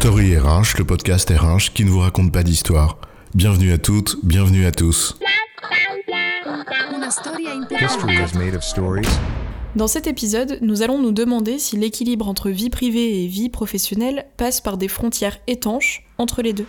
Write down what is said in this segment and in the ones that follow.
Story RH, le podcast RH qui ne vous raconte pas d'histoire. Bienvenue à toutes, bienvenue à tous. Dans cet épisode, nous allons nous demander si l'équilibre entre vie privée et vie professionnelle passe par des frontières étanches entre les deux.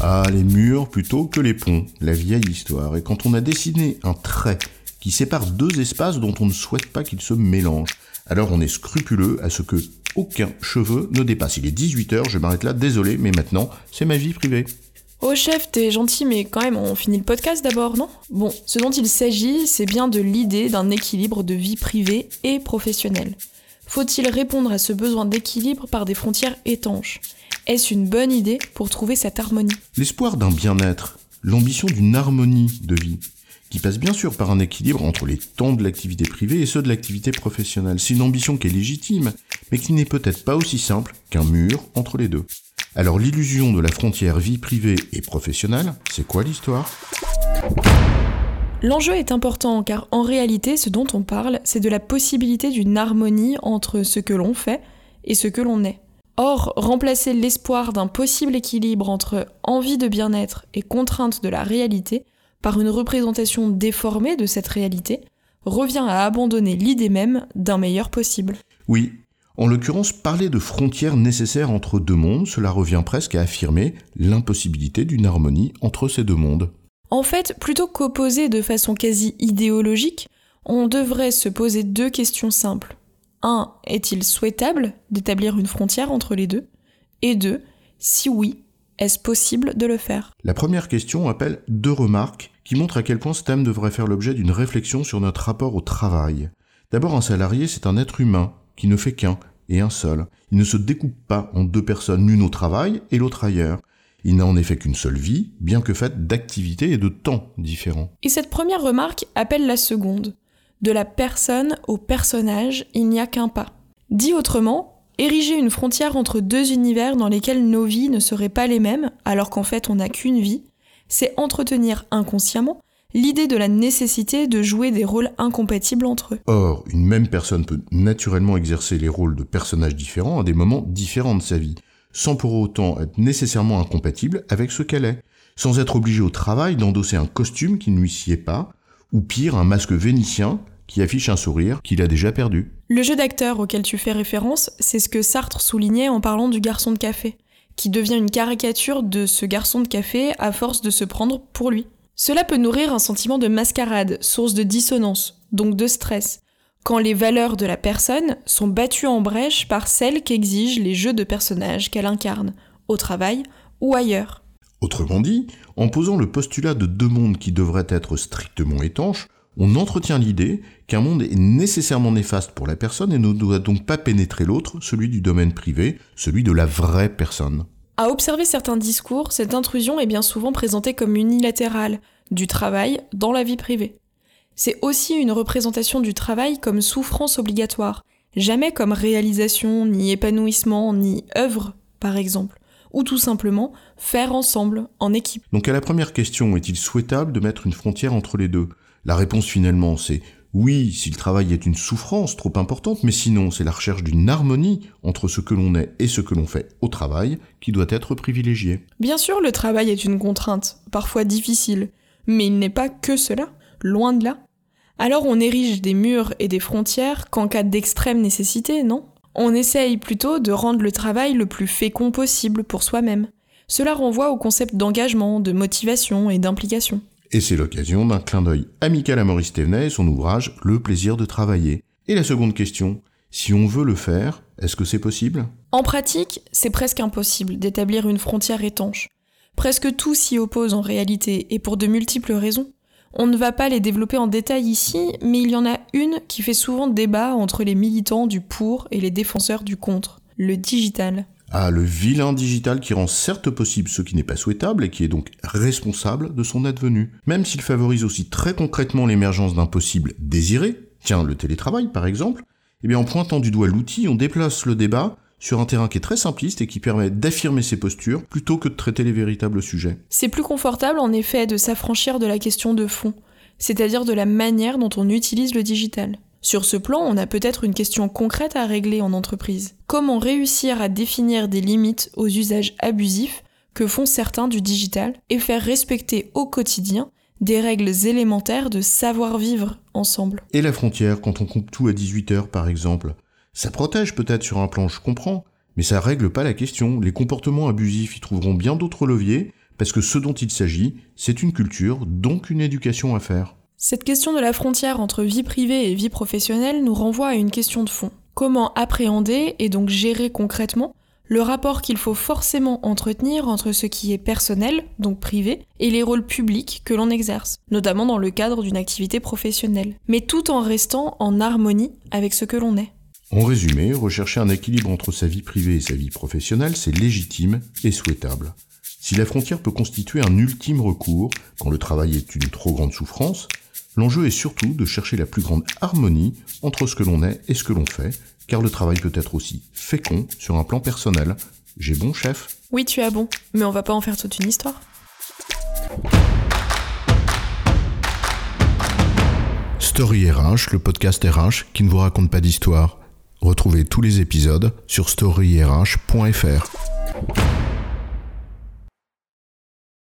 Ah, les murs plutôt que les ponts, la vieille histoire. Et quand on a dessiné un trait qui sépare deux espaces dont on ne souhaite pas qu'ils se mélangent, alors on est scrupuleux à ce que aucun cheveu ne dépasse. Il est 18h, je m'arrête là, désolé, mais maintenant, c'est ma vie privée. Oh chef, t'es gentil, mais quand même, on finit le podcast d'abord, non? Bon, ce dont il s'agit, c'est bien de l'idée d'un équilibre de vie privée et professionnelle. Faut-il répondre à ce besoin d'équilibre par des frontières étanches? Est-ce une bonne idée pour trouver cette harmonie? L'espoir d'un bien-être, l'ambition d'une harmonie de vie, qui passe bien sûr par un équilibre entre les temps de l'activité privée et ceux de l'activité professionnelle. C'est une ambition qui est légitime, mais qui n'est peut-être pas aussi simple qu'un mur entre les deux. Alors l'illusion de la frontière vie privée et professionnelle, c'est quoi l'histoire? L'enjeu est important car en réalité ce dont on parle, c'est de la possibilité d'une harmonie entre ce que l'on fait et ce que l'on est. Or, remplacer l'espoir d'un possible équilibre entre envie de bien-être et contrainte de la réalité par une représentation déformée de cette réalité revient à abandonner l'idée même d'un meilleur possible. Oui, en l'occurrence, parler de frontières nécessaires entre deux mondes, cela revient presque à affirmer l'impossibilité d'une harmonie entre ces deux mondes. En fait, plutôt qu'opposer de façon quasi idéologique, on devrait se poser deux questions simples. 1. Est-il souhaitable d'établir une frontière entre les deux? Et 2. Si oui, est-ce possible de le faire? La première question appelle deux remarques qui montrent à quel point ce thème devrait faire l'objet d'une réflexion sur notre rapport au travail. D'abord, un salarié, c'est un être humain qui ne fait qu'un et un seul. Il ne se découpe pas en deux personnes, l'une au travail et l'autre ailleurs. Il n'a en effet qu'une seule vie, bien que faite d'activités et de temps différents. Et cette première remarque appelle la seconde. De la personne au personnage, il n'y a qu'un pas. Dit autrement, ériger une frontière entre deux univers dans lesquels nos vies ne seraient pas les mêmes, alors qu'en fait on n'a qu'une vie, c'est entretenir inconsciemment l'idée de la nécessité de jouer des rôles incompatibles entre eux. Or, une même personne peut naturellement exercer les rôles de personnages différents à des moments différents de sa vie, sans pour autant être nécessairement incompatible avec ce qu'elle est, sans être obligée au travail d'endosser un costume qui ne lui sied pas, ou pire, un masque vénitien qui affiche un sourire qu'il a déjà perdu. Le jeu d'acteur auquel tu fais référence, c'est ce que Sartre soulignait en parlant du garçon de café, qui devient une caricature de ce garçon de café à force de se prendre pour lui. Cela peut nourrir un sentiment de mascarade, source de dissonance, donc de stress, quand les valeurs de la personne sont battues en brèche par celles qu'exigent les jeux de personnages qu'elle incarne, au travail ou ailleurs. Autrement dit, en posant le postulat de deux mondes qui devraient être strictement étanches, on entretient l'idée qu'un monde est nécessairement néfaste pour la personne et ne doit donc pas pénétrer l'autre, celui du domaine privé, celui de la vraie personne. À observer certains discours, cette intrusion est bien souvent présentée comme unilatérale, du travail dans la vie privée. C'est aussi une représentation du travail comme souffrance obligatoire, jamais comme réalisation, ni épanouissement, ni œuvre, par exemple, ou tout simplement faire ensemble, en équipe. Donc à la première question, est-il souhaitable de mettre une frontière entre les deux? La réponse finalement, c'est oui, si le travail est une souffrance trop importante, mais sinon c'est la recherche d'une harmonie entre ce que l'on est et ce que l'on fait au travail qui doit être privilégiée. Bien sûr, le travail est une contrainte, parfois difficile, mais il n'est pas que cela, loin de là. Alors on érige des murs et des frontières qu'en cas d'extrême nécessité, non? On essaye plutôt de rendre le travail le plus fécond possible pour soi-même. Cela renvoie au concept d'engagement, de motivation et d'implication. Et c'est l'occasion d'un clin d'œil amical à Maurice Thévenet et son ouvrage Le plaisir de travailler. Et la seconde question, si on veut le faire, est-ce que c'est possible? En pratique, c'est presque impossible d'établir une frontière étanche. Presque tout s'y oppose en réalité, et pour de multiples raisons. On ne va pas les développer en détail ici, mais il y en a une qui fait souvent débat entre les militants du pour et les défenseur du contre, le digital. Ah, le vilain digital qui rend certes possible ce qui n'est pas souhaitable et qui est donc responsable de son advenu. Même s'il favorise aussi très concrètement l'émergence d'un possible désiré, tiens, le télétravail par exemple, eh bien en pointant du doigt l'outil, on déplace le débat sur un terrain qui est très simpliste et qui permet d'affirmer ses postures plutôt que de traiter les véritables sujets. C'est plus confortable en effet de s'affranchir de la question de fond, c'est-à-dire de la manière dont on utilise le digital. Sur ce plan, on a peut-être une question concrète à régler en entreprise. Comment réussir à définir des limites aux usages abusifs que font certains du digital et faire respecter au quotidien des règles élémentaires de savoir-vivre ensemble? Et la frontière, quand on coupe tout à 18h par exemple, ça protège peut-être sur un plan, je comprends, mais ça règle pas la question. Les comportements abusifs y trouveront bien d'autres leviers, parce que ce dont il s'agit, c'est une culture, donc une éducation à faire. Cette question de la frontière entre vie privée et vie professionnelle nous renvoie à une question de fond. Comment appréhender et donc gérer concrètement le rapport qu'il faut forcément entretenir entre ce qui est personnel, donc privé, et les rôles publics que l'on exerce, notamment dans le cadre d'une activité professionnelle, mais tout en restant en harmonie avec ce que l'on est. En résumé, rechercher un équilibre entre sa vie privée et sa vie professionnelle, c'est légitime et souhaitable. Si la frontière peut constituer un ultime recours quand le travail est une trop grande souffrance, l'enjeu est surtout de chercher la plus grande harmonie entre ce que l'on est et ce que l'on fait, car le travail peut être aussi fécond sur un plan personnel. J'ai bon chef? Oui, tu as bon, mais on va pas en faire toute une histoire. Story RH, le podcast RH qui ne vous raconte pas d'histoire. Retrouvez tous les épisodes sur storyrh.fr.